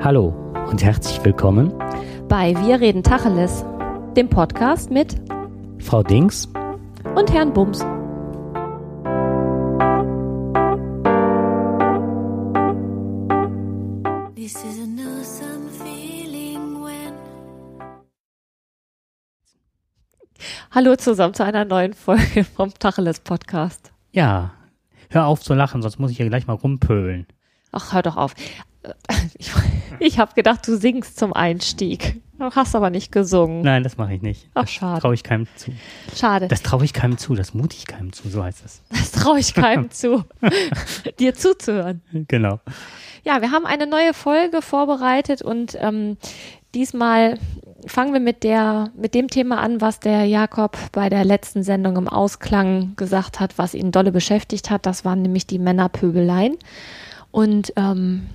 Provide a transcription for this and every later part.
Hallo und herzlich willkommen bei Wir reden Tacheles, dem Podcast mit Frau Dings und Herrn Bums. Hallo zusammen zu einer neuen Folge vom Tacheles Podcast. Ja, hör auf zu lachen, sonst muss ich hier gleich mal rumpölen. Ach, hör doch auf. Ich, ich habe gedacht, du singst zum Einstieg. Du hast aber nicht gesungen. Nein, das mache ich nicht. Ach, schade. Das traue ich keinem zu. Schade. Das traue ich keinem zu, das mute ich keinem zu, so heißt es. Das traue ich keinem zu, dir zuzuhören. Genau. Ja, wir haben eine neue Folge vorbereitet und ähm, diesmal fangen wir mit der, mit dem Thema an, was der Jakob bei der letzten Sendung im Ausklang gesagt hat, was ihn dolle beschäftigt hat. Das waren nämlich die Männerpöbeleien. Und ähm,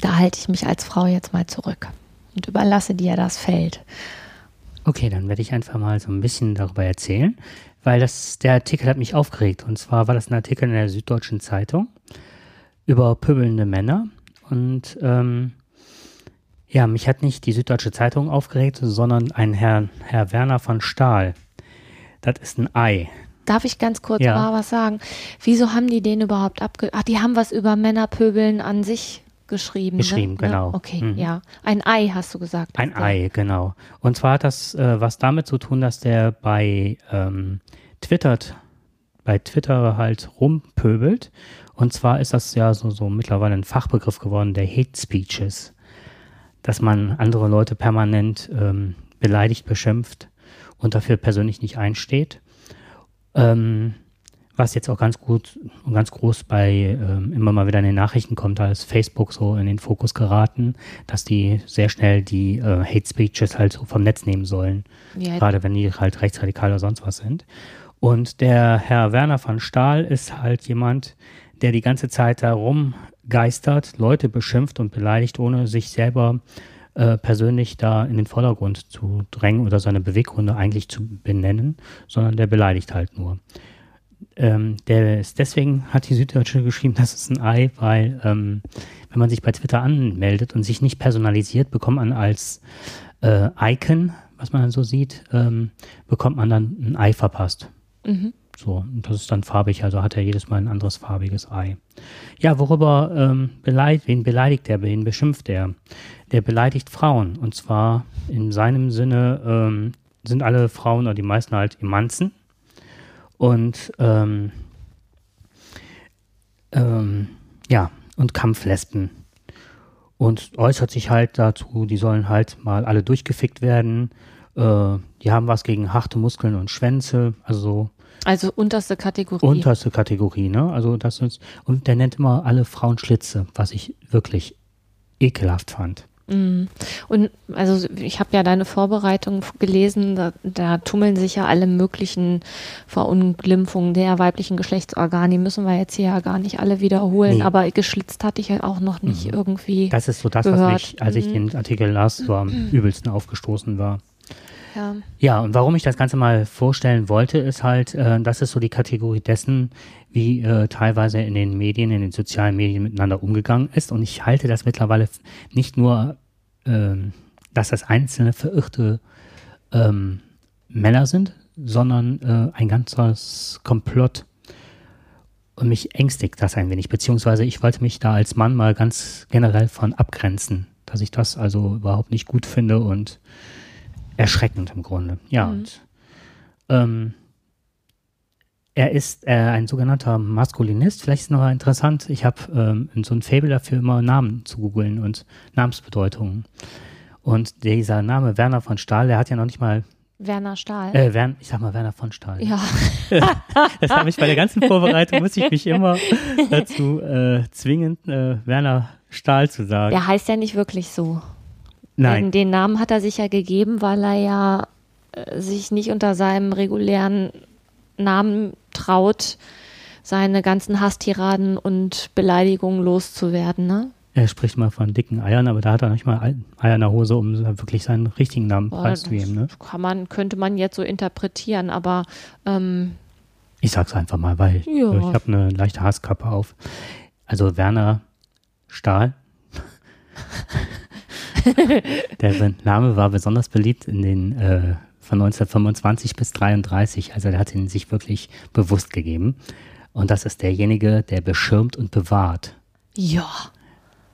da halte ich mich als Frau jetzt mal zurück und überlasse dir das Feld. Okay, dann werde ich einfach mal so ein bisschen darüber erzählen, weil das, der Artikel hat mich aufgeregt. Und zwar war das ein Artikel in der Süddeutschen Zeitung über pöbelnde Männer. Und ähm, ja, mich hat nicht die Süddeutsche Zeitung aufgeregt, sondern ein Herr, Herr Werner von Stahl. Das ist ein Ei. Darf ich ganz kurz Ja. mal was sagen? Wieso haben die den überhaupt abge... Ach, die haben was über Männerpöbeln an sich geschrieben. Geschrieben, ne? genau. Okay, Mhm. ja. Ein Ei hast du gesagt. Ein. Ei, genau. Und zwar hat das äh, was damit zu tun, dass der bei ähm, twittert, bei Twitter halt rumpöbelt. Und zwar ist das ja so, so mittlerweile ein Fachbegriff geworden, der Hate Speeches. Dass man andere Leute permanent ähm, beleidigt, beschimpft und dafür persönlich nicht einsteht. Ähm, was jetzt auch ganz gut und ganz groß bei ähm, immer mal wieder in den Nachrichten kommt, da ist Facebook so in den Fokus geraten, dass die sehr schnell die äh, Hate Speeches halt so vom Netz nehmen sollen, Ja, gerade wenn die halt rechtsradikal oder sonst was sind. Und der Herr Werner von Stahl ist halt jemand, der die ganze Zeit da rumgeistert, Leute beschimpft und beleidigt, ohne sich selber äh, persönlich da in den Vordergrund zu drängen oder seine Beweggründe eigentlich zu benennen, sondern der beleidigt halt nur. Ähm, der ist deswegen hat die Süddeutsche geschrieben, das ist ein Ei, weil ähm, wenn man sich bei Twitter anmeldet und sich nicht personalisiert, bekommt man als äh, Icon, was man dann so sieht, ähm, bekommt man dann ein Ei verpasst. Mhm. So, und das ist dann farbig, also hat er jedes Mal ein anderes farbiges Ei. Ja, worüber ähm, beleidigt, wen beleidigt er, wen beschimpft er? Der beleidigt Frauen. Und zwar in seinem Sinne ähm, sind alle Frauen oder die meisten halt Emanzen. Und ähm, ähm, ja, und Kampflesben. Und äußert sich halt dazu, die sollen halt mal alle durchgefickt werden. Äh, die haben was gegen harte Muskeln und Schwänze, also so Also unterste Kategorie. unterste Kategorie, ne? Also das ist, und der nennt immer alle Frauen Schlitze, was ich wirklich ekelhaft fand. Mhm. Und also ich habe ja deine Vorbereitung gelesen, da, da tummeln sich ja alle möglichen Verunglimpfungen der weiblichen Geschlechtsorgane. Die müssen wir jetzt hier ja gar nicht alle wiederholen, Nee. aber geschlitzt hatte ich ja auch noch nicht irgendwie. Das ist so das, was Gehört. mich, als ich Mhm. den Artikel las, so am übelsten aufgestoßen war. ja. Ja, und warum ich das Ganze mal vorstellen wollte, ist halt, äh, das ist so die Kategorie dessen, wie äh, teilweise in den Medien, in den sozialen Medien miteinander umgegangen ist. Und ich halte das mittlerweile nicht nur, ähm, dass das einzelne verirrte ähm, Männer sind, sondern äh, ein ganzes Komplott. Und mich ängstigt das ein wenig, beziehungsweise ich wollte mich da als Mann mal ganz generell von abgrenzen, dass ich das also überhaupt nicht gut finde und erschreckend im Grunde. Ja, Mhm. und ähm, er ist äh, ein sogenannter Maskulinist. Vielleicht ist noch interessant, ich habe ähm, so ein Faible dafür, immer Namen zu googeln und Namensbedeutungen. Und dieser Name Werner von Stahl, der hat ja noch nicht mal, Werner Stahl. äh, Wern, ich sag mal Werner von Stahl. ja, Das habe ich bei der ganzen Vorbereitung, muss ich mich immer dazu äh, zwingen, äh, Werner Stahl zu sagen. der heißt ja nicht wirklich so. Nein. Den, den Namen hat er sich ja gegeben, weil er ja äh, sich nicht unter seinem regulären Namen traut, seine ganzen Hasstiraden und Beleidigungen loszuwerden. Ne? Er spricht mal von dicken Eiern, aber da hat er nicht mal Ei- Eier in der Hose, um wirklich seinen richtigen Namen Boah, preiszugeben. Ne? das kann man, könnte man jetzt so interpretieren, aber ähm, Ich sag's einfach mal, weil Ja. ich habe eine leichte Hasskappe auf. Also Werner Stahl der Name war besonders beliebt in den äh, von 1925 bis 33. Also er hat ihn sich wirklich bewusst gegeben. Und das ist derjenige, der beschirmt und bewahrt. Ja.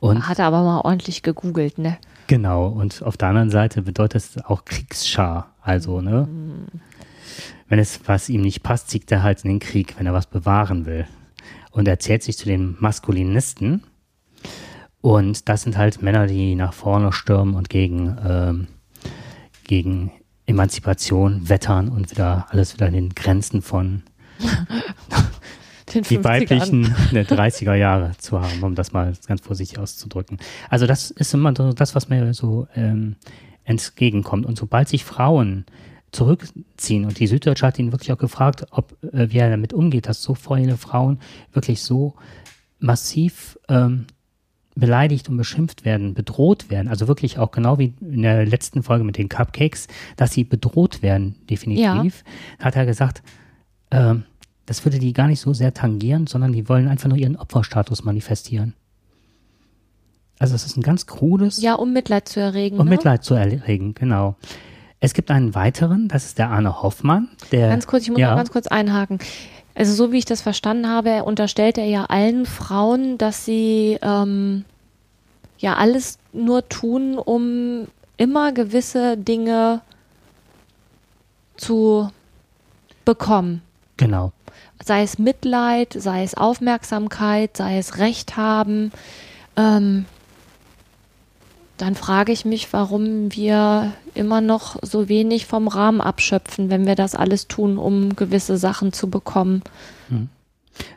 Und hat er aber mal ordentlich gegoogelt, ne? Genau. Und auf der anderen Seite bedeutet es auch Kriegsschar. Also, ne? Mhm. Wenn es was ihm nicht passt, zieht er halt in den Krieg, wenn er was bewahren will. Und er zählt sich zu den Maskulinisten. Und das sind halt Männer, die nach vorne stürmen und gegen, ähm, gegen Emanzipation wettern und wieder alles wieder in den Grenzen von die weiblichen der 30er Jahre zu haben, um das mal ganz vorsichtig auszudrücken. Also das ist immer das, was mir so ähm, entgegenkommt. Und sobald sich Frauen zurückziehen, und die Süddeutsche hat ihn wirklich auch gefragt, ob äh, wie er damit umgeht, dass so viele Frauen wirklich so massiv ähm, beleidigt und beschimpft werden, bedroht werden, also wirklich auch genau wie in der letzten Folge mit den Cupcakes, dass sie bedroht werden, definitiv, ja. hat er gesagt, äh, das würde die gar nicht so sehr tangieren, sondern die wollen einfach nur ihren Opferstatus manifestieren. Also es ist ein ganz krudes. Ja, um Mitleid zu erregen. Um ne? Mitleid zu erregen, genau. Es gibt einen weiteren, das ist der Arne Hoffmann. Der, ganz kurz, ich muss ja. mal ganz kurz einhaken. Also so wie ich das verstanden habe, unterstellt er ja allen Frauen, dass sie ähm, ja alles nur tun, um immer gewisse Dinge zu bekommen. Genau. Sei es Mitleid, sei es Aufmerksamkeit, sei es Recht haben. Ähm, dann frage ich mich, warum wir immer noch so wenig vom Rahmen abschöpfen, wenn wir das alles tun, um gewisse Sachen zu bekommen. Hm.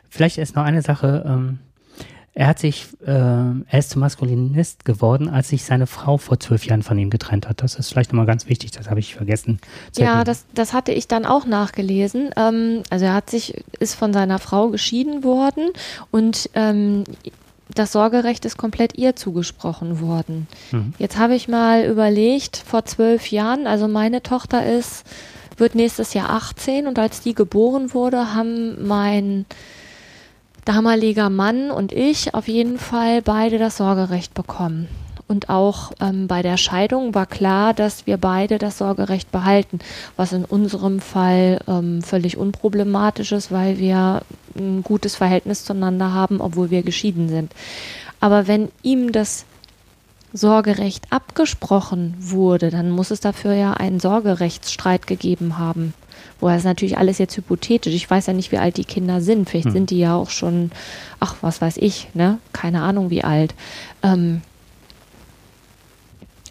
Vielleicht ist noch eine Sache. Ähm, er hat sich, äh, er ist zum Maskulinist geworden, als sich seine Frau vor zwölf Jahren von ihm getrennt hat. Das ist vielleicht nochmal ganz wichtig, das habe ich vergessen. ja, das, das hatte ich dann auch nachgelesen. Ähm, also er hat sich, ist von seiner Frau geschieden worden und ähm, das Sorgerecht ist komplett ihr zugesprochen worden. Mhm. Jetzt habe ich mal überlegt, vor zwölf Jahren, also meine Tochter ist, wird nächstes Jahr 18 und als die geboren wurde, haben mein damaliger Mann und ich auf jeden Fall beide das Sorgerecht bekommen. Und auch ähm, bei der Scheidung war klar, dass wir beide das Sorgerecht behalten, was in unserem Fall ähm, völlig unproblematisch ist, weil wir ein gutes Verhältnis zueinander haben, obwohl wir geschieden sind. Aber wenn ihm das Sorgerecht abgesprochen wurde, dann muss es dafür ja einen Sorgerechtsstreit gegeben haben. Woher ist natürlich alles jetzt hypothetisch. Ich weiß ja nicht, wie alt die Kinder sind. Vielleicht hm. sind die ja auch schon, ach, was weiß ich, ne? Keine Ahnung, wie alt. Ähm,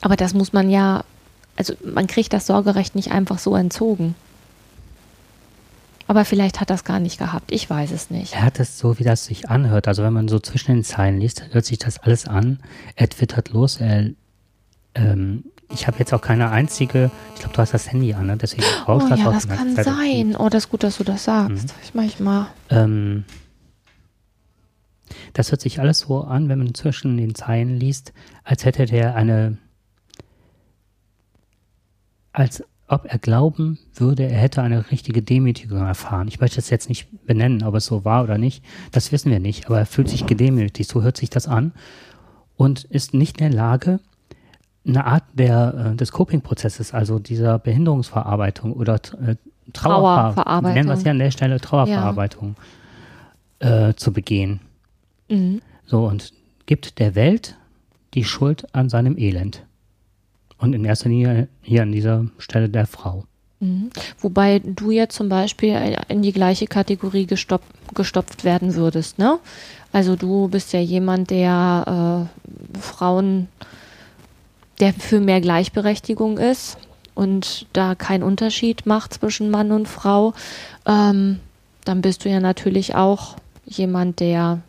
aber das muss man ja, also man kriegt das Sorgerecht nicht einfach so entzogen. Aber vielleicht hat das gar nicht gehabt. Ich weiß es nicht. Er hat es so, wie das sich anhört. Also wenn man so zwischen den Zeilen liest, hört sich das alles an. Er twittert los. Er, ähm, ich habe jetzt auch keine einzige. Ich glaube, du hast das Handy an, ne? deswegen brauchst du oh, das ja, auch das kann Zeit sein. Oh, das ist gut, dass du das sagst. Mhm. Ich manchmal. Ähm, das hört sich alles so an, wenn man zwischen den Zeilen liest, als hätte der eine als ob er glauben würde, er hätte eine richtige Demütigung erfahren. Ich möchte es jetzt nicht benennen, ob es so war oder nicht. Das wissen wir nicht. Aber er fühlt sich gedemütigt. So hört sich das an. Und ist nicht in der Lage, eine Art der, äh, des Coping-Prozesses, also dieser Behinderungsverarbeitung oder äh, Trauerverarbeitung, nennen wir es ja an der Stelle Trauerverarbeitung, ja. äh, zu begehen. Mhm. So, und gibt der Welt die Schuld an seinem Elend. Und in erster Linie hier an dieser Stelle der Frau. Mhm. Wobei du ja zum Beispiel in die gleiche Kategorie gestopft, gestopft werden würdest, ne? Also du bist ja jemand, der äh, Frauen, der für mehr Gleichberechtigung ist und da keinen Unterschied macht zwischen Mann und Frau. Ähm, dann bist du ja natürlich auch jemand, der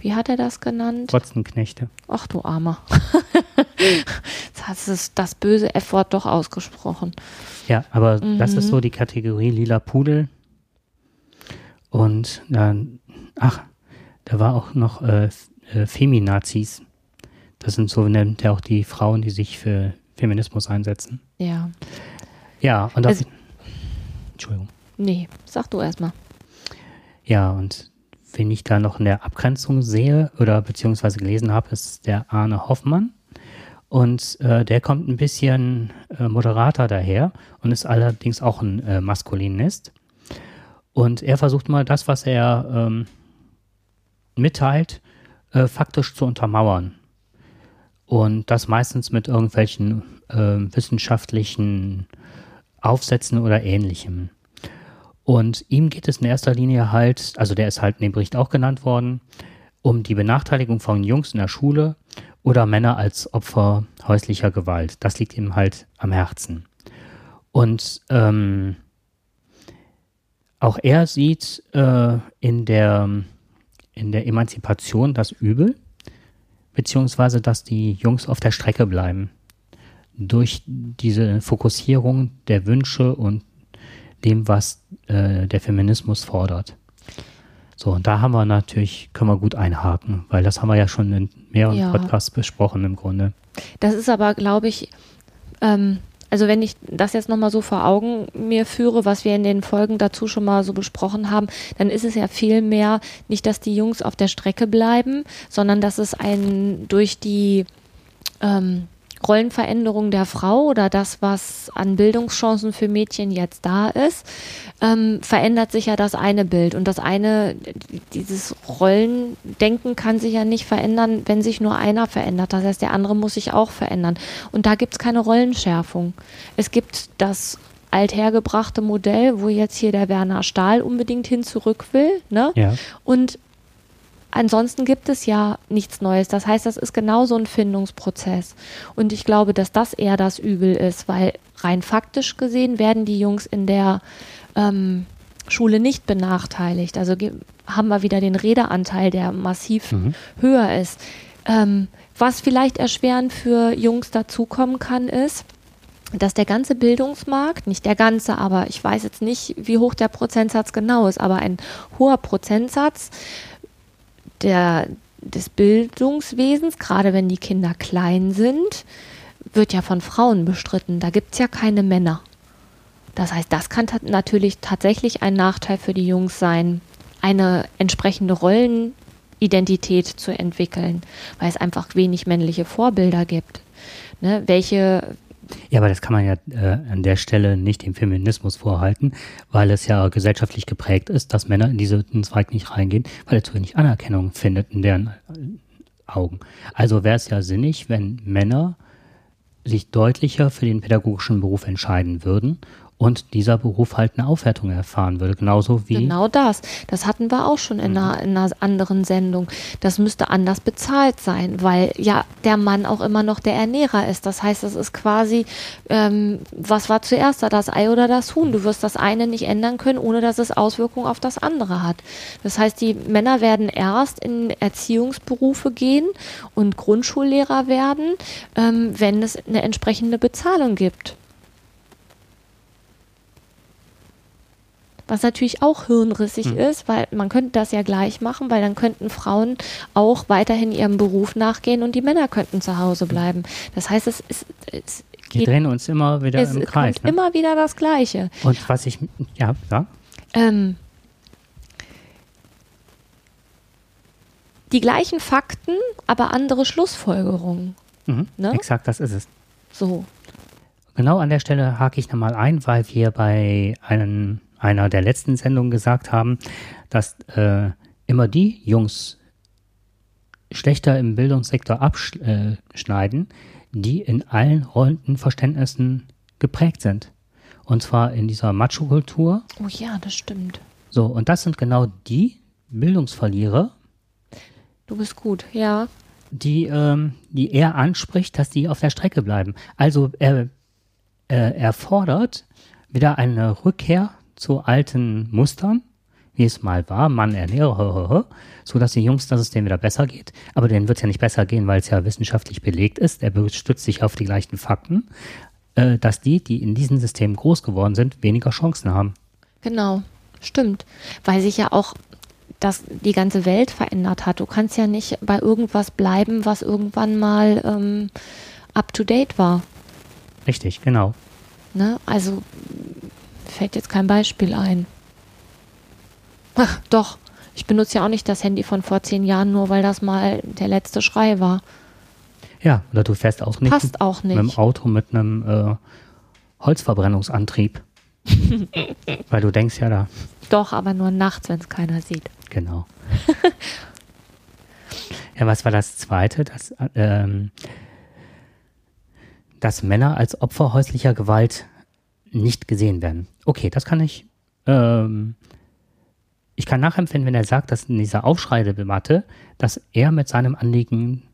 wie hat er das genannt? Trotzenknechte. Ach du Armer. Jetzt hast du das böse F-Wort doch ausgesprochen. Ja, aber mhm. das ist so die Kategorie lila Pudel. Und dann, ach, da war auch noch äh, äh, Feminazis. Das sind so nennt er auch die Frauen, die sich für Feminismus einsetzen. Ja. Ja, und also, Entschuldigung. Nee, sag du erstmal. Ja, und wen ich da noch in der Abgrenzung sehe oder beziehungsweise gelesen habe, ist der Arne Hoffmann. Und äh, der kommt ein bisschen äh, moderater daher und ist allerdings auch ein äh, Maskulinist. Und er versucht mal das, was er ähm, mitteilt, äh, faktisch zu untermauern. Und das meistens mit irgendwelchen äh, wissenschaftlichen Aufsätzen oder ähnlichem. Und ihm geht es in erster Linie halt, also der ist halt in dem Bericht auch genannt worden, um die Benachteiligung von Jungs in der Schule oder Männer als Opfer häuslicher Gewalt. Das liegt ihm halt am Herzen. Und ähm, auch er sieht äh, in, der, in der Emanzipation das Übel, beziehungsweise dass die Jungs auf der Strecke bleiben. Durch diese Fokussierung der Wünsche und dem, was äh, der Feminismus fordert. So, und da haben wir natürlich, können wir gut einhaken, weil das haben wir ja schon in mehreren ja. Podcasts besprochen im Grunde. Das ist aber, glaube ich, ähm, also wenn ich das jetzt nochmal so vor Augen mir führe, was wir in den Folgen dazu schon mal so besprochen haben, dann ist es ja viel mehr nicht, dass die Jungs auf der Strecke bleiben, sondern dass es einen durch die ähm, Rollenveränderung der Frau oder das, was an Bildungschancen für Mädchen jetzt da ist, ähm, verändert sich ja das eine Bild. Und das eine, dieses Rollendenken kann sich ja nicht verändern, wenn sich nur einer verändert. Das heißt, der andere muss sich auch verändern. Und da gibt es keine Rollenschärfung. Es gibt das althergebrachte Modell, wo jetzt hier der Werner Stahl unbedingt hin zurück will. Ne? Ja. Und ansonsten gibt es ja nichts Neues. Das heißt, das ist genauso ein Findungsprozess. Und ich glaube, dass das eher das Übel ist, weil rein faktisch gesehen werden die Jungs in der ähm, Schule nicht benachteiligt. Also haben wir wieder den Redeanteil, der massiv mhm. höher ist. Ähm, was vielleicht erschwerend für Jungs dazukommen kann, ist, dass der ganze Bildungsmarkt, nicht der ganze, aber ich weiß jetzt nicht, wie hoch der Prozentsatz genau ist, aber ein hoher Prozentsatz der, des Bildungswesens, gerade wenn die Kinder klein sind, wird ja von Frauen bestritten. Da gibt es ja keine Männer. Das heißt, das kann natürlich tatsächlich ein Nachteil für die Jungs sein, eine entsprechende Rollenidentität zu entwickeln, weil es einfach wenig männliche Vorbilder gibt. Ne? Welche, ja, aber das kann man ja äh, an der Stelle nicht dem Feminismus vorhalten, weil es ja gesellschaftlich geprägt ist, dass Männer in diesen Zweig nicht reingehen, weil er zu wenig Anerkennung findet in deren äh, Augen. Also wäre es ja sinnig, wenn Männer sich deutlicher für den pädagogischen Beruf entscheiden würden und dieser Beruf halt eine Aufwertung erfahren würde. Genauso wie. Genau das. Das hatten wir auch schon in, mhm. einer, in einer anderen Sendung. Das müsste anders bezahlt sein, weil ja der Mann auch immer noch der Ernährer ist. Das heißt, das ist quasi, ähm, was war zuerst da, das Ei oder das Huhn? Du wirst das eine nicht ändern können, ohne dass es Auswirkungen auf das andere hat. Das heißt, die Männer werden erst in Erziehungsberufe gehen und Grundschullehrer werden, ähm, wenn es eine entsprechende Bezahlung gibt. Was natürlich auch hirnrissig mhm. ist, weil man könnte das ja gleich machen, weil dann könnten Frauen auch weiterhin ihrem Beruf nachgehen und die Männer könnten zu Hause bleiben. Das heißt, es ist es wir drehen uns immer wieder im Kreis. Es ne? immer wieder das Gleiche. Und was ich, ja, ja. Ähm, die gleichen Fakten, aber andere Schlussfolgerungen. Mhm, ne? Exakt, das ist es. So. Genau an der Stelle hake ich nochmal ein, weil wir bei einem einer der letzten Sendungen gesagt haben, dass äh, immer die Jungs schlechter im Bildungssektor abschneiden, die in allen Rollenverständnissen geprägt sind. Und zwar in dieser Macho-Kultur. Oh ja, das stimmt. So, und das sind genau die Bildungsverlierer. Du bist gut, ja. Die, ähm, die er anspricht, dass die auf der Strecke bleiben. Also er, äh, er fordert wieder eine Rückkehr zu alten Mustern, wie es mal war, Mann ernähre, so dass die Jungs, dass es denen wieder besser geht. Aber denen wird es ja nicht besser gehen, weil es ja wissenschaftlich belegt ist. Er stützt sich auf die gleichen Fakten, äh, dass die, die in diesem System groß geworden sind, weniger Chancen haben. Genau, stimmt. Weil sich ja auch das die ganze Welt verändert hat. Du kannst ja nicht bei irgendwas bleiben, was irgendwann mal ähm, up to date war. Richtig, genau. Ne? Also fällt jetzt kein Beispiel ein. Ach, doch, ich benutze ja auch nicht das Handy von vor zehn Jahren, nur weil das mal der letzte Schrei war. Ja, oder du fährst auch nicht, Passt auch mit dem nicht. Auto mit einem äh, Holzverbrennungsantrieb. Weil du denkst ja da, Doch, aber nur nachts, wenn es keiner sieht. genau. ja, was war das Zweite? Das, ähm, dass Männer als Opfer häuslicher Gewalt nicht gesehen werden. Okay, das kann ich. Ähm, ich kann nachempfinden, wenn er sagt, dass in dieser Aufschreidebatte, dass er mit seinem Anliegen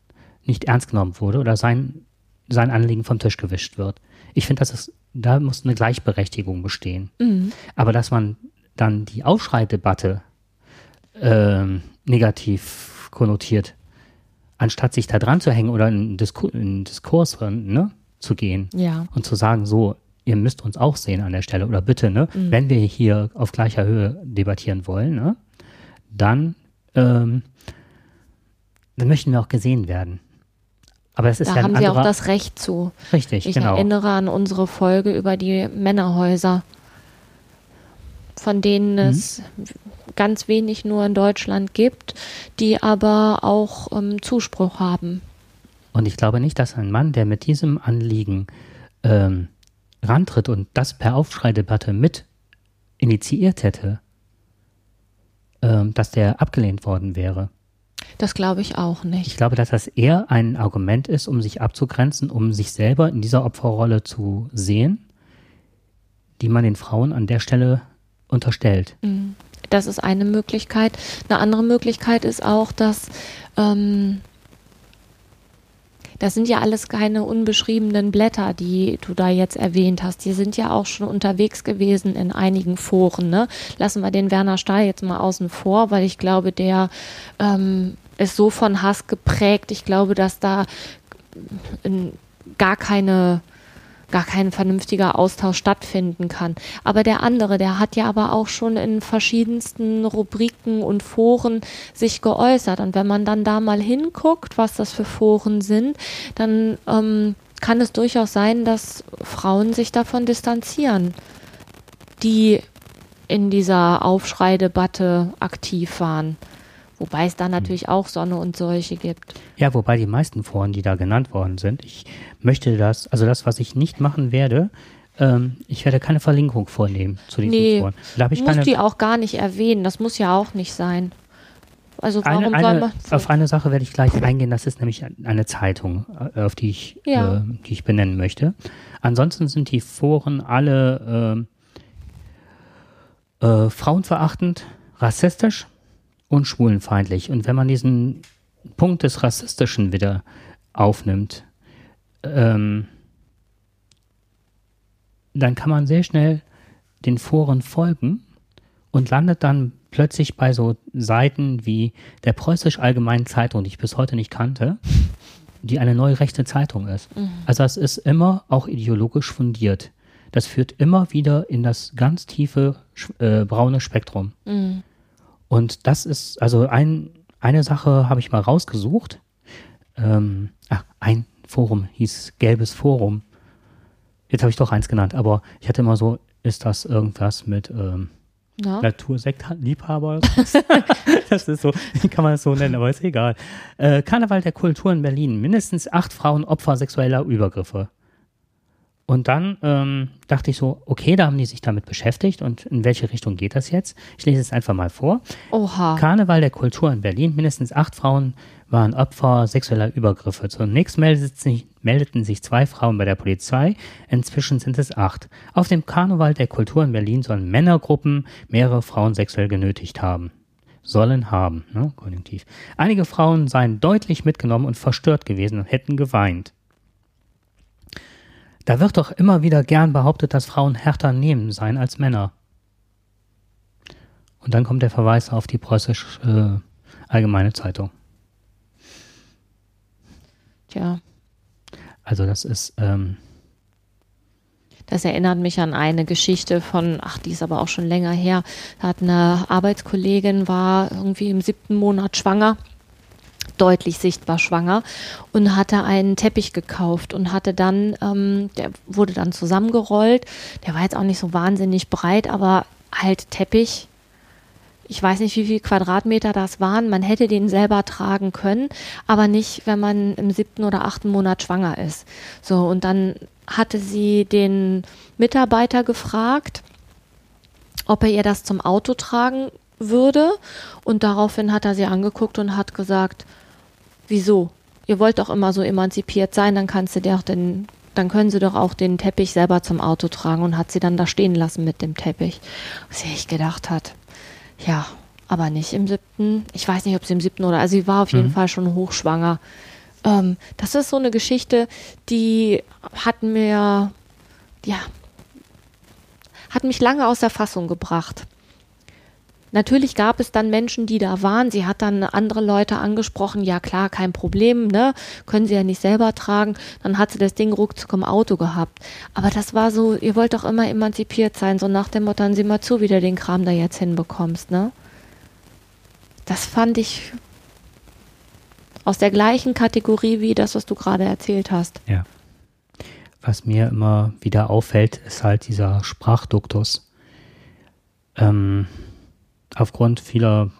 nicht ernst genommen wurde oder sein, sein Anliegen vom Tisch gewischt wird. Ich finde, dass es, da muss eine Gleichberechtigung bestehen. Mhm. Aber dass man dann die Aufschreidebatte ähm, negativ konnotiert, anstatt sich da dran zu hängen oder in in Diskurs ne, zu gehen Ja. und zu sagen, so, ihr müsst uns auch sehen an der Stelle oder bitte, ne, wenn wir hier auf gleicher Höhe debattieren wollen, ne, dann, ähm, dann möchten wir auch gesehen werden. Aber das ist Da ja haben sie auch anderer, das Recht zu. richtig, Ich genau. erinnere an unsere Folge über die Männerhäuser, von denen Mhm. es ganz wenig nur in Deutschland gibt, die aber auch ähm, Zuspruch haben. Und ich glaube nicht, dass ein Mann, der mit diesem Anliegen ähm, rantritt und das per Aufschreidebatte mit initiiert hätte, ähm, dass der abgelehnt worden wäre. Das glaube ich auch Ich nicht. glaube, dass das eher ein Argument ist, um sich abzugrenzen, um sich selber in dieser Opferrolle zu sehen, die man den Frauen an der Stelle unterstellt. Das ist eine Möglichkeit. Eine andere Möglichkeit ist auch, dass ähm, das sind ja alles keine unbeschriebenen Blätter, die du da jetzt erwähnt hast. Die sind ja auch schon unterwegs gewesen in einigen Foren. Ne? Lassen wir den Werner Stahl jetzt mal außen vor, weil ich glaube, der ähm, ist so von Hass geprägt. Ich glaube, dass da in, gar keine gar kein vernünftiger Austausch stattfinden kann. Aber der andere, der hat ja aber auch schon in verschiedensten Rubriken und Foren sich geäußert. Und wenn man dann da mal hinguckt, was das für Foren sind, dann ähm, kann es durchaus sein, dass Frauen sich davon distanzieren, die in dieser Aufschreidebatte aktiv waren. Wobei es da natürlich auch Sonne und Seuche gibt. Ja, wobei die meisten Foren, die da genannt worden sind, ich möchte das, also das, was ich nicht machen werde, ähm, ich werde keine Verlinkung vornehmen zu diesen Nee, Foren. Da ich muss keine, die auch gar nicht erwähnen. Das muss ja auch nicht sein. Also warum eine, soll eine, man. auf eine Sache werde ich gleich eingehen, das ist nämlich eine Zeitung, äh, auf die ich, Ja. äh, die ich benennen möchte. Ansonsten sind die Foren alle äh, äh, frauenverachtend, rassistisch und schwulenfeindlich. Und wenn man diesen Punkt des Rassistischen wieder aufnimmt, ähm, dann kann man sehr schnell den Foren folgen und landet dann plötzlich bei so Seiten wie der Preußisch Allgemeinen Zeitung, die ich bis heute nicht kannte, die eine neue rechte Zeitung ist. Also das ist immer auch ideologisch fundiert. Das führt immer wieder in das ganz tiefe äh, braune Spektrum. Mhm. Und das ist, also ein, eine Sache habe ich mal rausgesucht. Ähm, ach, ein Forum hieß Gelbes Forum. Jetzt habe ich doch eins genannt, aber ich hatte immer so, ist das irgendwas mit ähm, Na? Natursektliebhaber? das ist so, wie kann man das so nennen, aber ist egal. Äh, Karneval der Kultur in Berlin. Mindestens acht Frauen Opfer sexueller Übergriffe. Und dann ähm, dachte ich so, okay, da haben die sich damit beschäftigt und in welche Richtung geht das jetzt? Ich lese es einfach mal vor. Oha. Karneval der Kultur in Berlin. Mindestens acht Frauen waren Opfer sexueller Übergriffe. Zunächst meldeten sich, meldeten sich zwei Frauen bei der Polizei. Inzwischen sind es acht. Auf dem Karneval der Kultur in Berlin sollen Männergruppen mehrere Frauen sexuell genötigt haben. Sollen haben, ne? Konjunktiv. Einige Frauen seien deutlich mitgenommen und verstört gewesen und hätten geweint. Da wird doch immer wieder gern behauptet, dass Frauen härter nehmen seien als Männer. Und dann kommt der Verweis auf die preußische äh, Allgemeine Zeitung. Tja, Also das ist, ähm, das erinnert mich an eine Geschichte von, ach, die ist aber auch schon länger her. Da hat eine Arbeitskollegin, war irgendwie im siebten Monat schwanger, deutlich sichtbar schwanger und hatte einen Teppich gekauft und hatte dann, ähm, der wurde dann zusammengerollt. Der war jetzt auch nicht so wahnsinnig breit, aber halt Teppich ich weiß nicht, wie viel Quadratmeter das waren. Man hätte den selber tragen können, aber nicht, wenn man im siebten oder achten Monat schwanger ist. So, und dann hatte sie den Mitarbeiter gefragt, ob er ihr das zum Auto tragen würde. Und daraufhin hat er sie angeguckt und hat gesagt, wieso? Ihr wollt doch immer so emanzipiert sein, dann kannst du dir auch den, dann können sie doch auch den Teppich selber zum Auto tragen und hat sie dann da stehen lassen mit dem Teppich. Was sie echt gedacht hat, ja, aber nicht im siebten. Ich weiß nicht, ob sie im siebten oder, also sie war auf jeden mhm. Fall schon hochschwanger. Ähm, das ist so eine Geschichte, die hat mir, ja, hat mich lange aus der Fassung gebracht. Natürlich gab es dann Menschen, die da waren. Sie hat dann andere Leute angesprochen. Ja, klar, kein Problem, ne? Können Sie ja nicht selber tragen. Dann hat sie das Ding ruckzuck im Auto gehabt. Aber das war so, ihr wollt doch immer emanzipiert sein. So nach dem Motto, dann sieh mal zu, wie du den Kram da jetzt hinbekommst, ne? Das fand ich aus der gleichen Kategorie wie das, was du gerade erzählt hast. Ja. Was mir immer wieder auffällt, ist halt dieser Sprachduktus. Ähm, aufgrund vieler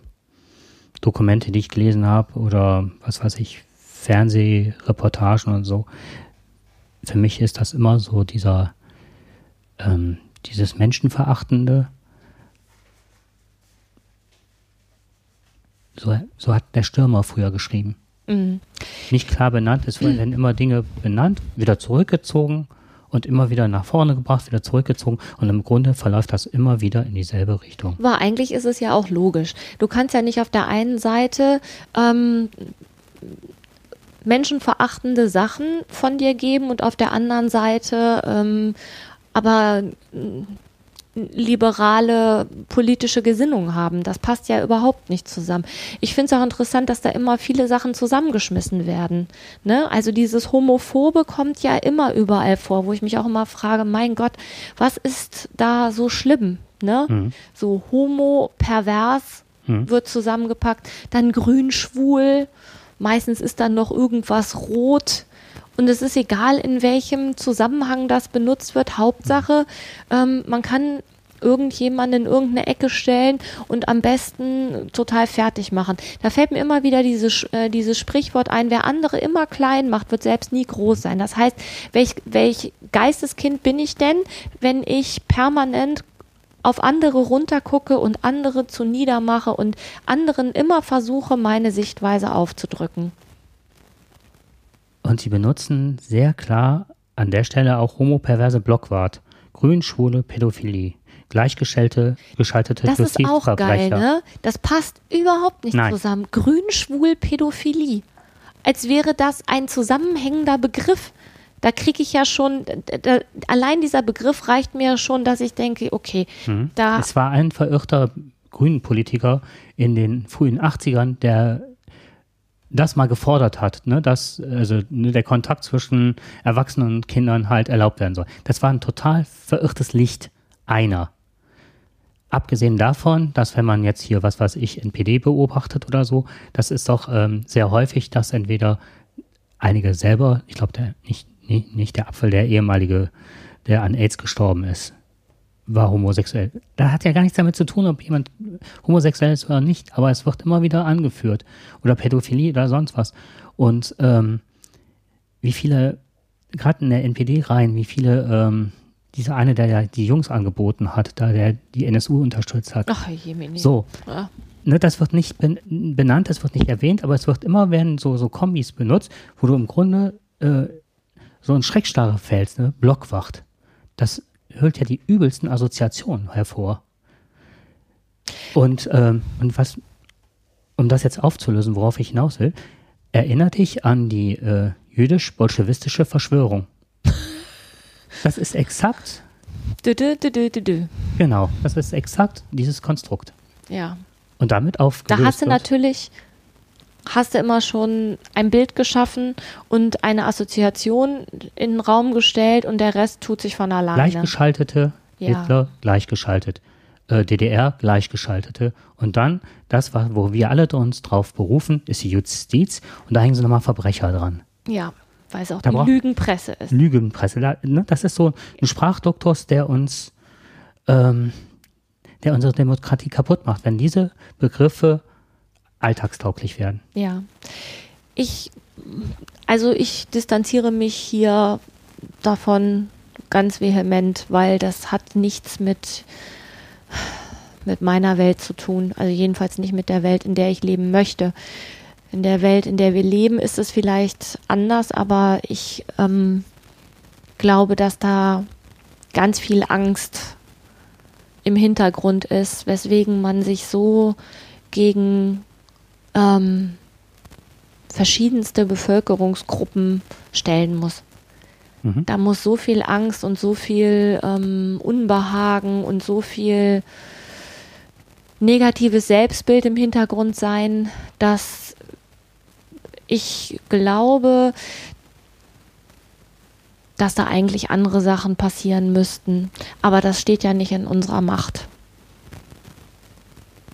Dokumente, die ich gelesen habe oder was weiß ich, Fernsehreportagen und so, für mich ist das immer so dieser, ähm, dieses Menschenverachtende. So, so hat der Stürmer früher geschrieben. Mhm. Nicht klar benannt, es werden immer Dinge benannt, wieder zurückgezogen und immer wieder nach vorne gebracht, wieder zurückgezogen und im Grunde verläuft das immer wieder in dieselbe Richtung. Aber eigentlich ist es ja auch logisch. Du kannst ja nicht auf der einen Seite ähm, menschenverachtende Sachen von dir geben und auf der anderen Seite ähm, aber liberale politische Gesinnung haben. Das passt ja überhaupt nicht zusammen. Ich finde es auch interessant, dass da immer viele Sachen zusammengeschmissen werden. Ne? Also dieses Homophobe kommt ja immer überall vor, wo ich mich auch immer frage, mein Gott, was ist da so schlimm? Ne? Mhm. So homo, pervers mhm. wird zusammengepackt, dann grün, schwul, meistens ist dann noch irgendwas rot. Und es ist egal, in welchem Zusammenhang das benutzt wird. Hauptsache, ähm, man kann irgendjemanden in irgendeine Ecke stellen und am besten total fertig machen. Da fällt mir immer wieder dieses, äh, dieses Sprichwort ein, wer andere immer klein macht, wird selbst nie groß sein. Das heißt, welch, welch Geisteskind bin ich denn, wenn ich permanent auf andere runtergucke und andere zu niedermache und anderen immer versuche, meine Sichtweise aufzudrücken? Und sie benutzen sehr klar an der Stelle auch homoperverse Blockwart. Grün, Schwule, Pädophilie. Gleichgeschaltete geschaltete Das ist auch geil, ne? Das passt überhaupt nicht Nein. zusammen. Grün, schwul, Pädophilie. Als wäre das ein zusammenhängender Begriff. Da kriege ich ja schon, da, allein dieser Begriff reicht mir schon, dass ich denke, okay, hm. da. Es war ein verirrter grünen Politiker in den frühen 80ern, der das mal gefordert hat, ne, dass also ne, der Kontakt zwischen Erwachsenen und Kindern halt erlaubt werden soll. Das war ein total verirrtes Licht einer. Abgesehen davon, dass wenn man jetzt hier, was weiß ich, NPD beobachtet oder so, das ist doch ähm, sehr häufig, dass entweder einige selber, ich glaube, der nicht, nicht der Apfel, der ehemalige, der an AIDS gestorben ist, war homosexuell. Da hat ja gar nichts damit zu tun, ob jemand homosexuell ist oder nicht, aber es wird immer wieder angeführt. Oder Pädophilie oder sonst was. Und ähm, wie viele, gerade in der NPD rein, wie viele ähm, dieser eine, der ja die Jungs angeboten hat, da der die NSU unterstützt hat. Ach, Jemini. So. Ja. Ne, das wird nicht benannt, das wird nicht erwähnt, aber es wird immer werden so, so Kombis benutzt, wo du im Grunde äh, so ein Schreckstarre fällst, ne? Blockwacht. Das hüllt ja die übelsten Assoziationen hervor. Und, ähm, und was, um das jetzt aufzulösen, worauf ich hinaus will, erinnert dich an die äh, jüdisch-bolschewistische Verschwörung. Das ist exakt. Du, du, du, genau, das ist exakt dieses Konstrukt. Ja. Und damit auf. Da hast du natürlich, hast du immer schon ein Bild geschaffen und eine Assoziation in den Raum gestellt und der Rest tut sich von alleine. Gleichgeschaltete, ja. Hitler gleichgeschaltet, äh, DDR gleichgeschaltete und dann das, wo wir alle uns drauf berufen, ist die Justiz und da hängen sie nochmal Verbrecher dran. Ja weil es auch da die Lügenpresse ist. Lügenpresse, da, ne, das ist so ein Sprachdoktor, der uns, ähm, der unsere Demokratie kaputt macht, wenn diese Begriffe alltagstauglich werden. Ja. Ich, also ich distanziere mich hier davon ganz vehement, weil das hat nichts mit, mit meiner Welt zu tun. Also jedenfalls nicht mit der Welt, in der ich leben möchte. In der Welt, in der wir leben, ist es vielleicht anders, aber ich ähm, glaube, dass da ganz viel Angst im Hintergrund ist, weswegen man sich so gegen ähm, verschiedenste Bevölkerungsgruppen stellen muss. Mhm. Da muss so viel Angst und so viel ähm, Unbehagen und so viel negatives Selbstbild im Hintergrund sein, dass ich glaube, dass da eigentlich andere Sachen passieren müssten. Aber das steht ja nicht in unserer Macht.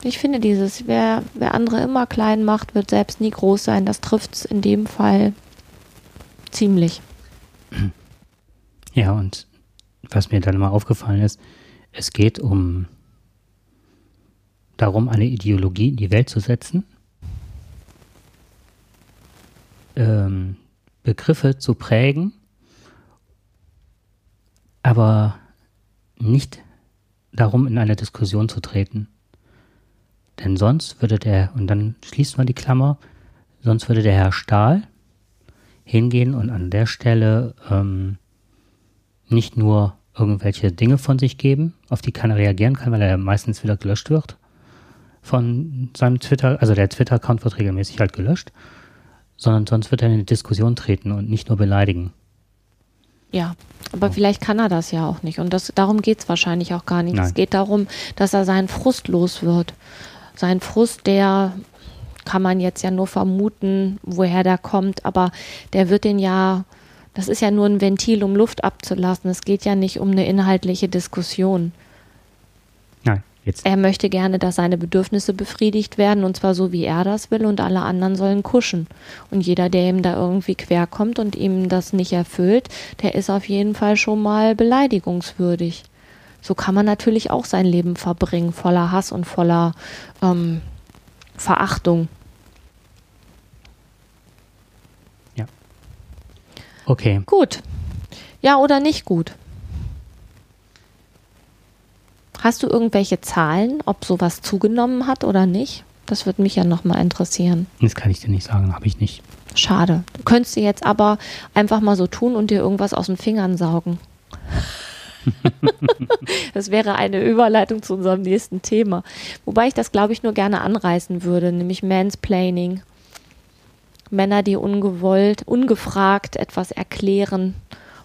Ich finde dieses, wer, wer andere immer klein macht, wird selbst nie groß sein. Das trifft es in dem Fall ziemlich. Ja, und was mir dann mal aufgefallen ist, es geht um darum, eine Ideologie in die Welt zu setzen, ähm, Begriffe zu prägen, aber nicht darum, in eine Diskussion zu treten. Denn sonst würde der, und dann schließt man die Klammer, sonst würde der Herr Stahl hingehen und an der Stelle ähm, nicht nur irgendwelche Dinge von sich geben, auf die keiner reagieren kann, weil er meistens wieder gelöscht wird von seinem Twitter, also der Twitter-Account wird regelmäßig halt gelöscht, sondern sonst wird er in eine Diskussion treten und nicht nur beleidigen. Ja, aber vielleicht kann er das ja auch nicht. Und das, darum geht es wahrscheinlich auch gar nicht. Nein. Es geht darum, dass er seinen Frust los wird. Sein Frust, der kann man jetzt ja nur vermuten, woher der kommt, aber der wird den ja das ist ja nur ein Ventil, um Luft abzulassen. Es geht ja nicht um eine inhaltliche Diskussion. Nein, jetzt. Er möchte gerne, dass seine Bedürfnisse befriedigt werden und zwar so, wie er das will und alle anderen sollen kuschen. Und jeder, der ihm da irgendwie querkommt und ihm das nicht erfüllt, der ist auf jeden Fall schon mal beleidigungswürdig. So kann man natürlich auch sein Leben verbringen, voller Hass und voller ähm, Verachtung. Okay. Gut. Ja oder nicht gut? Hast du irgendwelche Zahlen, ob sowas zugenommen hat oder nicht? Das würde mich ja nochmal interessieren. Das kann ich dir nicht sagen, habe ich nicht. Schade. Du könntest dir jetzt aber einfach mal so tun und dir irgendwas aus den Fingern saugen. das wäre eine Überleitung zu unserem nächsten Thema. Wobei ich das, glaube ich, nur gerne anreißen würde, nämlich Mansplaining. Männer, die ungewollt, ungefragt etwas erklären,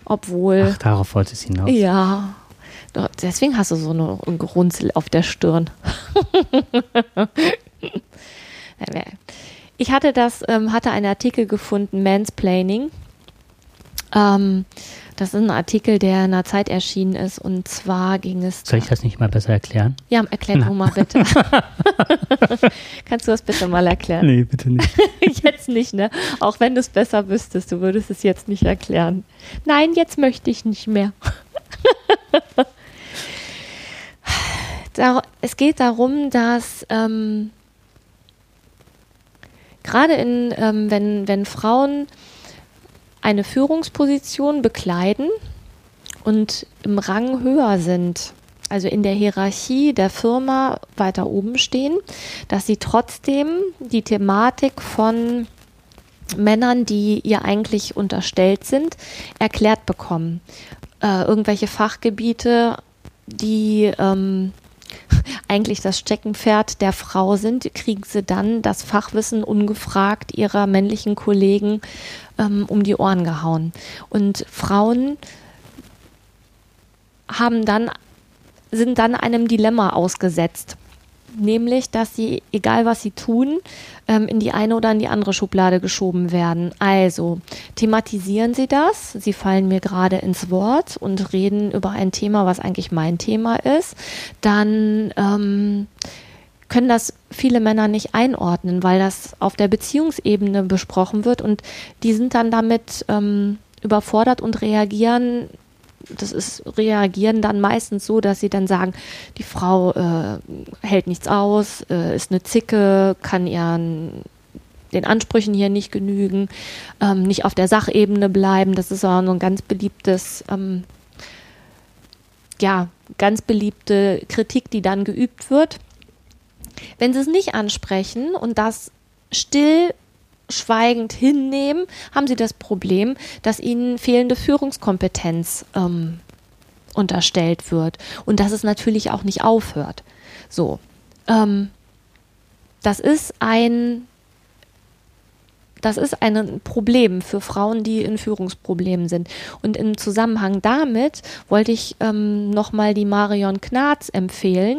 obwohl. Ach, darauf wollte es hinaus. Ja. Deswegen hast du so eine, ein Grunzel auf der Stirn. ich hatte das, ähm, hatte einen Artikel gefunden, Mansplaining. Ähm, das ist ein Artikel, der in einer Zeit erschienen ist. Und zwar ging es. Soll ich das nicht mal besser erklären? Ja, erklär du mal bitte. Kannst du das bitte mal erklären? Nee, bitte nicht. jetzt nicht, ne? Auch wenn du es besser wüsstest, du würdest es jetzt nicht erklären. Nein, jetzt möchte ich nicht mehr. es geht darum, dass ähm, gerade in, ähm, wenn, wenn Frauen eine Führungsposition bekleiden und im Rang höher sind, also in der Hierarchie der Firma weiter oben stehen, dass sie trotzdem die Thematik von Männern, die ihr eigentlich unterstellt sind, erklärt bekommen. Äh, irgendwelche Fachgebiete, die ähm, eigentlich das Steckenpferd der Frau sind, kriegen sie dann das Fachwissen ungefragt ihrer männlichen Kollegen ähm, um die Ohren gehauen. Und Frauen haben dann, sind dann einem Dilemma ausgesetzt. Nämlich, dass sie, egal was sie tun, ähm, in die eine oder in die andere Schublade geschoben werden. Also thematisieren sie das. Sie fallen mir gerade ins Wort und reden über ein Thema, was eigentlich mein Thema ist. Dann ähm, können das viele Männer nicht einordnen, weil das auf der Beziehungsebene besprochen wird und die sind dann damit ähm, überfordert und reagieren das ist, reagieren dann meistens so, dass sie dann sagen, die Frau äh, hält nichts aus, äh, ist eine Zicke, kann ihren den Ansprüchen hier nicht genügen, ähm, nicht auf der Sachebene bleiben. Das ist auch so ein ganz beliebtes, ähm, ja, ganz beliebte Kritik, die dann geübt wird. Wenn sie es nicht ansprechen und das still schweigend hinnehmen, haben sie das Problem, dass ihnen fehlende Führungskompetenz ähm, unterstellt wird und dass es natürlich auch nicht aufhört. So, ähm, das ist ein das ist ein Problem für Frauen, die in Führungsproblemen sind. Und im Zusammenhang damit wollte ich ähm, nochmal die Marion Knarz empfehlen,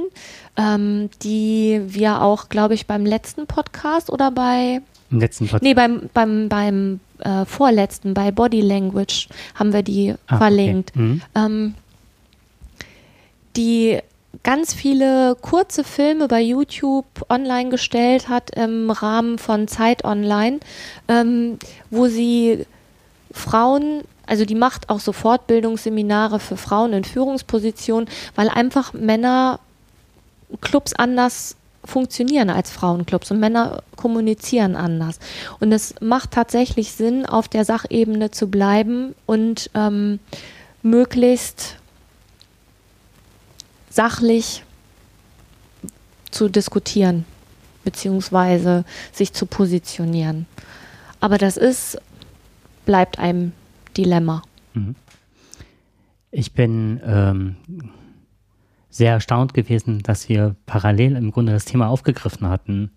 ähm, die wir auch, glaube ich, beim letzten Podcast oder bei im letzten Podcast. Nee, beim, beim, beim äh, vorletzten, bei Body Language haben wir die ah, verlinkt. Okay. Mhm. Ähm, die ganz viele kurze Filme bei YouTube online gestellt hat im Rahmen von Zeit Online, ähm, wo sie Frauen, also die macht auch so Fortbildungsseminare für Frauen in Führungspositionen, weil einfach Männer Clubs anders funktionieren als Frauenclubs und Männer kommunizieren anders. Und es macht tatsächlich Sinn, auf der Sachebene zu bleiben und ähm, möglichst sachlich zu diskutieren, beziehungsweise sich zu positionieren. Aber das ist, bleibt einem Dilemma. Mhm. Ich bin ähm, sehr erstaunt gewesen, dass wir parallel im Grunde das Thema aufgegriffen hatten.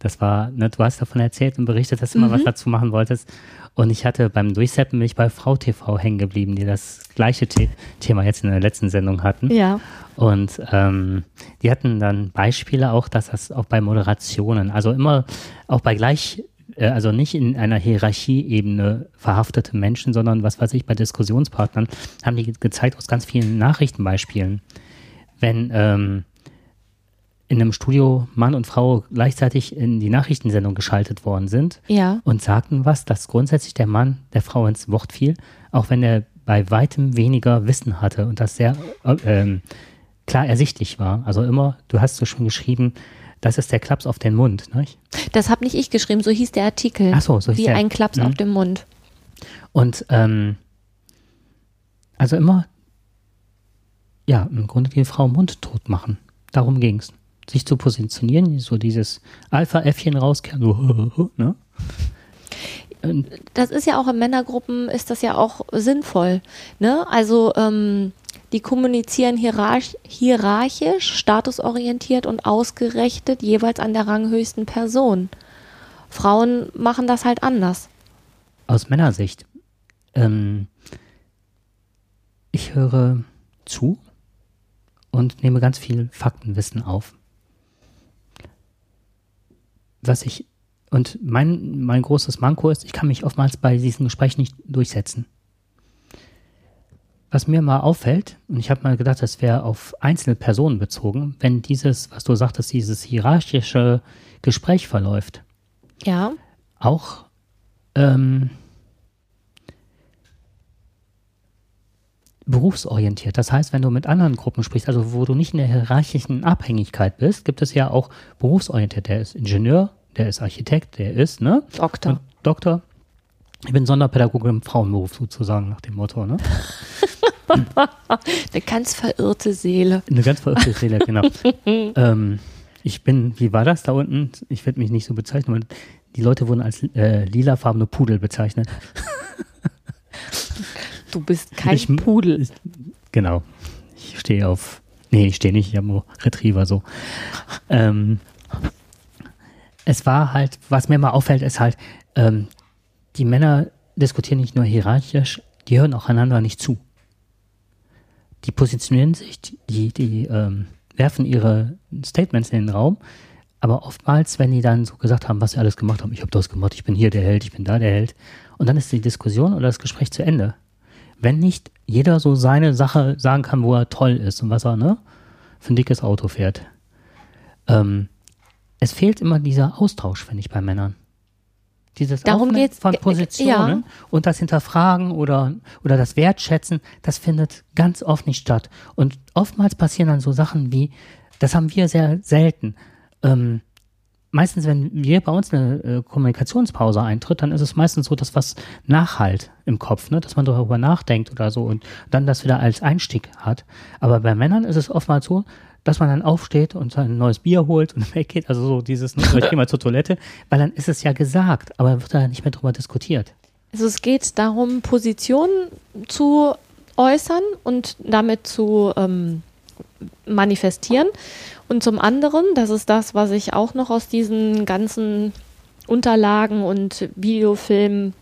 Das war, ne, du hast davon erzählt und berichtet, dass du mhm. mal was dazu machen wolltest. Und ich hatte beim Durchsetzen bin ich bei Frau TV hängen geblieben, die das gleiche The Thema jetzt in der letzten Sendung hatten. Ja. Und ähm, die hatten dann Beispiele auch, dass das auch bei Moderationen, also immer auch bei gleich äh, also nicht in einer Hierarchieebene verhaftete Menschen, sondern was weiß ich, bei Diskussionspartnern haben die gezeigt aus ganz vielen Nachrichtenbeispielen, wenn ähm, in einem Studio Mann und Frau gleichzeitig in die Nachrichtensendung geschaltet worden sind ja. und sagten was, dass grundsätzlich der Mann der Frau ins Wort fiel, auch wenn er bei weitem weniger Wissen hatte und das sehr äh, ähm, klar ersichtlich war. Also immer, du hast so schon geschrieben, das ist der Klaps auf den Mund. Nicht? Das habe nicht ich geschrieben, so hieß der Artikel. Ach so, so hieß Wie der. ein Klaps mhm. auf dem Mund. Und ähm, also immer ja, im Grunde die Frau mundtot machen. Darum ging es. Sich zu positionieren, so dieses Alpha-Äffchen rauskehren, so, ne? das ist ja auch in Männergruppen, ist das ja auch sinnvoll. Ne? Also ähm, die kommunizieren hierarch hierarchisch, statusorientiert und ausgerichtet jeweils an der ranghöchsten Person. Frauen machen das halt anders. Aus Männersicht. Ähm, ich höre zu und nehme ganz viel Faktenwissen auf. Was ich, und mein, mein großes Manko ist, ich kann mich oftmals bei diesen Gesprächen nicht durchsetzen. Was mir mal auffällt, und ich habe mal gedacht, das wäre auf einzelne Personen bezogen, wenn dieses, was du sagtest, dieses hierarchische Gespräch verläuft. Ja. Auch ähm, berufsorientiert. Das heißt, wenn du mit anderen Gruppen sprichst, also wo du nicht in der hierarchischen Abhängigkeit bist, gibt es ja auch berufsorientiert. Der ist Ingenieur, der ist Architekt, der ist, ne? Doktor. Und Doktor. Ich bin Sonderpädagoge im Frauenberuf sozusagen, nach dem Motto, ne? Eine ganz verirrte Seele. Eine ganz verirrte Seele, genau. ähm, ich bin, wie war das da unten? Ich werde mich nicht so bezeichnen, die Leute wurden als äh, lilafarbene Pudel bezeichnet. Du bist kein ich, Pudel. Ich, genau. Ich stehe auf. Nee, ich stehe nicht, ich habe nur Retriever so. ähm, es war halt, was mir mal auffällt, ist halt, ähm, die Männer diskutieren nicht nur hierarchisch, die hören auch einander nicht zu. Die positionieren sich, die, die ähm, werfen ihre Statements in den Raum, aber oftmals, wenn die dann so gesagt haben, was sie alles gemacht haben, ich habe das gemacht, ich bin hier der Held, ich bin da der Held, und dann ist die Diskussion oder das Gespräch zu Ende wenn nicht jeder so seine Sache sagen kann, wo er toll ist und was er, ne, für ein dickes Auto fährt. Ähm, es fehlt immer dieser Austausch, finde ich, bei Männern. Dieses Darum geht's, von Positionen und das Hinterfragen oder, oder das Wertschätzen, das findet ganz oft nicht statt. Und oftmals passieren dann so Sachen wie, das haben wir sehr selten. Ähm, meistens, wenn wir bei uns eine äh, Kommunikationspause eintritt, dann ist es meistens so, dass was nachhalt im Kopf, ne? dass man darüber nachdenkt oder so und dann das wieder als Einstieg hat. Aber bei Männern ist es oftmals so, dass man dann aufsteht und sein neues Bier holt und weggeht. Also so dieses, ne, ich gehe mal zur Toilette, weil dann ist es ja gesagt, aber wird da nicht mehr drüber diskutiert. Also es geht darum, Positionen zu äußern und damit zu ähm, manifestieren. Und zum anderen, das ist das, was ich auch noch aus diesen ganzen Unterlagen und Videofilmen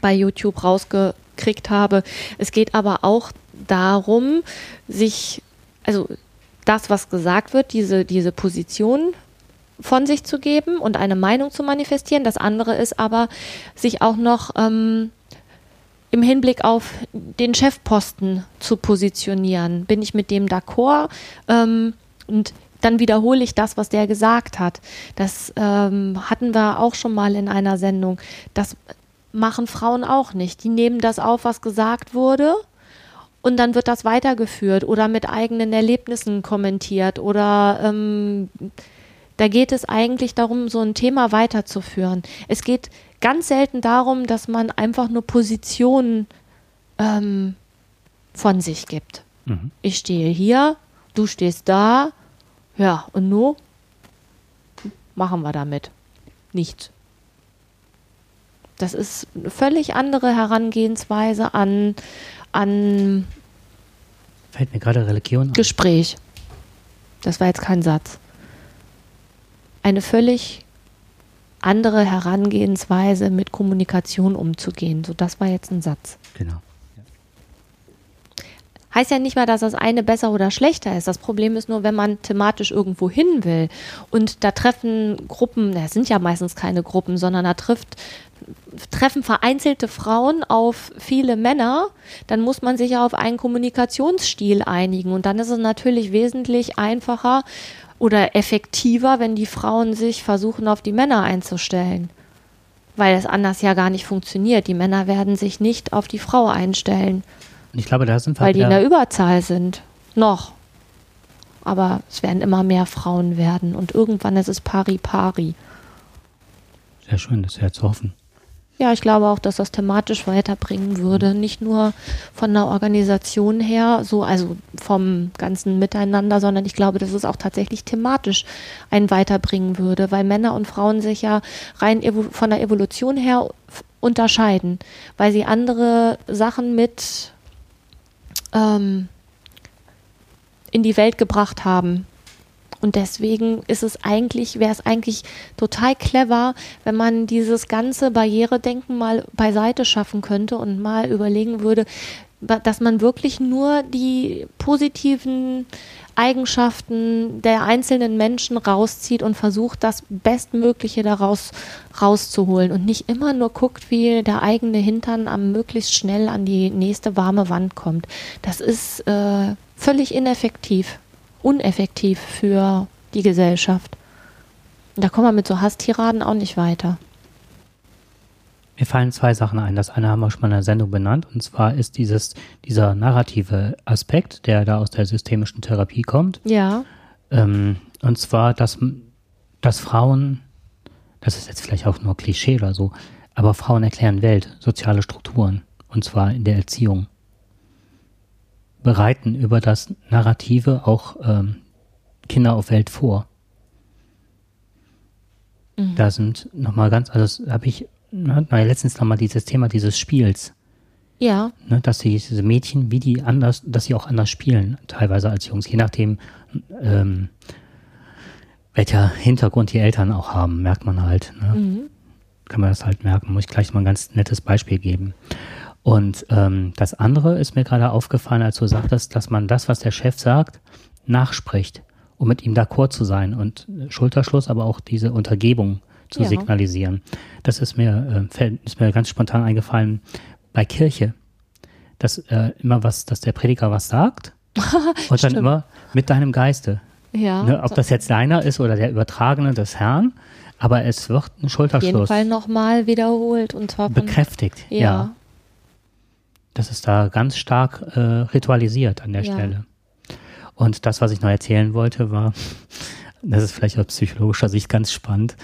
bei YouTube rausgekriegt habe. Es geht aber auch darum, sich, also das, was gesagt wird, diese, diese Position von sich zu geben und eine Meinung zu manifestieren. Das andere ist aber, sich auch noch ähm, im Hinblick auf den Chefposten zu positionieren. Bin ich mit dem d'accord? Ähm, und dann wiederhole ich das, was der gesagt hat. Das ähm, hatten wir auch schon mal in einer Sendung. Das machen Frauen auch nicht. Die nehmen das auf, was gesagt wurde und dann wird das weitergeführt oder mit eigenen Erlebnissen kommentiert oder ähm, da geht es eigentlich darum, so ein Thema weiterzuführen. Es geht ganz selten darum, dass man einfach nur Positionen ähm, von sich gibt. Mhm. Ich stehe hier, du stehst da, ja, und nur machen wir damit nichts. Das ist eine völlig andere Herangehensweise an, an Fällt mir gerade Religion an. Gespräch. Das war jetzt kein Satz. Eine völlig andere Herangehensweise mit Kommunikation umzugehen. So, das war jetzt ein Satz. Genau. Heißt ja nicht mal, dass das eine besser oder schlechter ist. Das Problem ist nur, wenn man thematisch irgendwo hin will und da treffen Gruppen, das sind ja meistens keine Gruppen, sondern da trifft treffen vereinzelte Frauen auf viele Männer, dann muss man sich auf einen Kommunikationsstil einigen. Und dann ist es natürlich wesentlich einfacher oder effektiver, wenn die Frauen sich versuchen, auf die Männer einzustellen. Weil es anders ja gar nicht funktioniert. Die Männer werden sich nicht auf die Frau einstellen. Ich glaube, da sind wir Weil die in der Überzahl sind. Noch. Aber es werden immer mehr Frauen werden. Und irgendwann ist es pari pari. Sehr schön, das ist ja zu hoffen. Ja, ich glaube auch, dass das thematisch weiterbringen würde. Nicht nur von der Organisation her, so, also vom ganzen Miteinander, sondern ich glaube, dass es auch tatsächlich thematisch einen weiterbringen würde, weil Männer und Frauen sich ja rein von der Evolution her unterscheiden, weil sie andere Sachen mit ähm, in die Welt gebracht haben und deswegen ist es eigentlich, wäre es eigentlich total clever, wenn man dieses ganze Barrieredenken mal beiseite schaffen könnte und mal überlegen würde, dass man wirklich nur die positiven Eigenschaften der einzelnen Menschen rauszieht und versucht, das Bestmögliche daraus rauszuholen und nicht immer nur guckt, wie der eigene Hintern am möglichst schnell an die nächste warme Wand kommt. Das ist äh, völlig ineffektiv uneffektiv für die Gesellschaft. Da kommen wir mit so Hasstiraden auch nicht weiter. Mir fallen zwei Sachen ein. Das eine haben wir schon mal in der Sendung benannt, und zwar ist dieses, dieser narrative Aspekt, der da aus der systemischen Therapie kommt. Ja. Ähm, und zwar, dass, dass Frauen, das ist jetzt vielleicht auch nur Klischee oder so, aber Frauen erklären Welt, soziale Strukturen, und zwar in der Erziehung bereiten über das Narrative auch ähm, Kinder auf Welt vor. Mhm. Da sind nochmal ganz, also das habe ich, ne, letztens nochmal dieses Thema dieses Spiels. Ja. Ne, dass die, diese Mädchen, wie die anders, dass sie auch anders spielen, teilweise als Jungs, je nachdem, ähm, welcher Hintergrund die Eltern auch haben, merkt man halt. Ne? Mhm. Kann man das halt merken. Muss ich gleich mal ein ganz nettes Beispiel geben. Und ähm, das andere ist mir gerade aufgefallen, als du sagtest, dass man das, was der Chef sagt, nachspricht, um mit ihm d'accord zu sein und Schulterschluss, aber auch diese Untergebung zu ja. signalisieren. Das ist mir, äh, ist mir ganz spontan eingefallen bei Kirche. Dass äh, immer was, dass der Prediger was sagt und dann immer mit deinem Geiste. Ja. Ne, ob das jetzt deiner ist oder der Übertragene des Herrn, aber es wird ein auf jeden Schulterschluss Fall nochmal wiederholt und zwar von, bekräftigt. ja. ja. Das ist da ganz stark äh, ritualisiert an der Ja. Stelle. Und das, was ich noch erzählen wollte, war, das ist vielleicht aus psychologischer Sicht ganz spannend,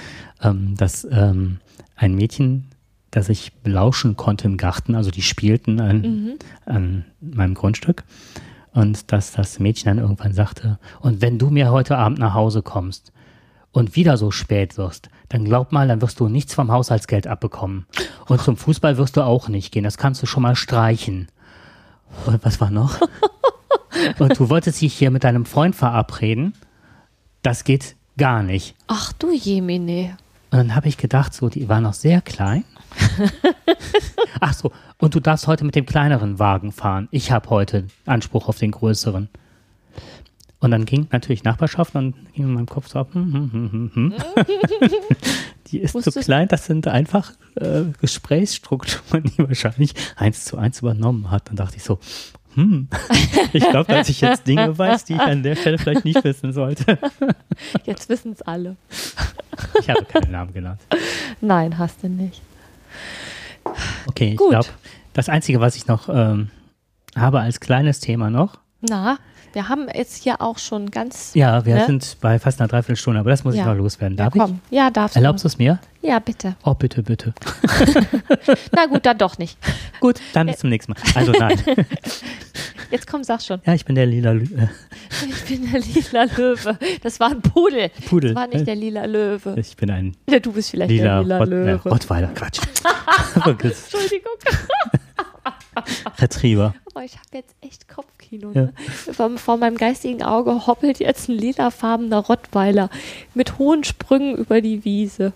ähm, dass ähm, ein Mädchen, das ich belauschen konnte im Garten, also die spielten an, Mhm. an meinem Grundstück, und dass das Mädchen dann irgendwann sagte, und wenn du mir heute Abend nach Hause kommst und wieder so spät wirst, dann glaub mal, dann wirst du nichts vom Haushaltsgeld abbekommen. Und zum Fußball wirst du auch nicht gehen. Das kannst du schon mal streichen. Und was war noch? Und du wolltest dich hier mit deinem Freund verabreden. Das geht gar nicht. Ach du Jemine. Und dann habe ich gedacht, so, die war noch sehr klein. Ach so, und du darfst heute mit dem kleineren Wagen fahren. Ich habe heute Anspruch auf den größeren. Und dann ging natürlich Nachbarschaft und dann ging in meinem Kopf so ab. Hm, hm, hm, hm, hm. Die ist so Wusstest- klein, das sind einfach äh, Gesprächsstrukturen, die wahrscheinlich eins zu eins übernommen hat. Dann dachte ich so, hm, ich glaube, dass ich jetzt Dinge weiß, die ich an der Stelle vielleicht nicht wissen sollte. Jetzt wissen es alle. Ich habe keinen Namen genannt. Nein, hast du nicht. Okay, ich glaube, das Einzige, was ich noch ähm, habe als kleines Thema noch, Na, wir haben jetzt hier auch schon ganz. ja, wir Ne? sind bei fast einer Dreiviertelstunde, aber das muss ich Ja. noch loswerden. ja, Darf komm. Ja, darfst ich? Erlaubst du es mir? Ja, bitte. Oh, bitte, bitte. Na gut, dann doch nicht. Gut, dann bis zum nächsten Mal. Also nein. Jetzt komm, sag schon. Ja, ich bin der lila Lü äh, Ich bin der lila Löwe. Das war ein Pudel. Pudel. Das war nicht der lila Löwe. Ich bin ein Du bist vielleicht lila, der lila Rott, äh, Löwe. Rottweiler. Quatsch. Entschuldigung. Retriever. Oh, ich habe jetzt echt Kopfkino. Ja. Ne? Vor, vor meinem geistigen Auge hoppelt jetzt ein lilafarbener Rottweiler mit hohen Sprüngen über die Wiese.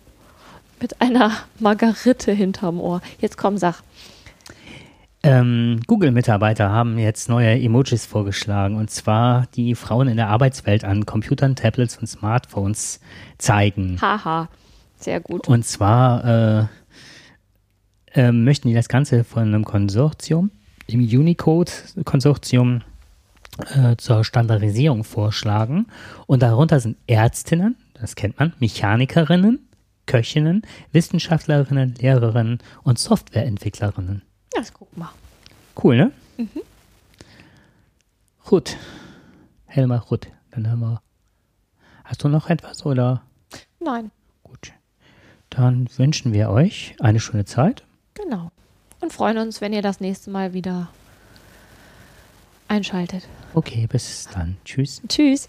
Mit einer Margarite hinterm Ohr. Jetzt komm, sag. Ähm, Google-Mitarbeiter haben jetzt neue Emojis vorgeschlagen und zwar die Frauen in der Arbeitswelt an Computern, Tablets und Smartphones zeigen. Haha. Sehr gut. Und zwar äh, äh, möchten die das Ganze von einem Konsortium, dem Unicode-Konsortium, äh, zur Standardisierung vorschlagen. Und darunter sind Ärztinnen, das kennt man, Mechanikerinnen, Köchinnen, Wissenschaftlerinnen, Lehrerinnen und Softwareentwicklerinnen. Das guck mal. Cool, ne? Gut. Helma Rutt. Dann haben wir. Hast du noch etwas oder? Nein, Gut. Dann wünschen wir euch eine schöne Zeit. genau. Und freuen uns, wenn ihr das nächste Mal wieder einschaltet. Okay, bis dann. Tschüss. Tschüss.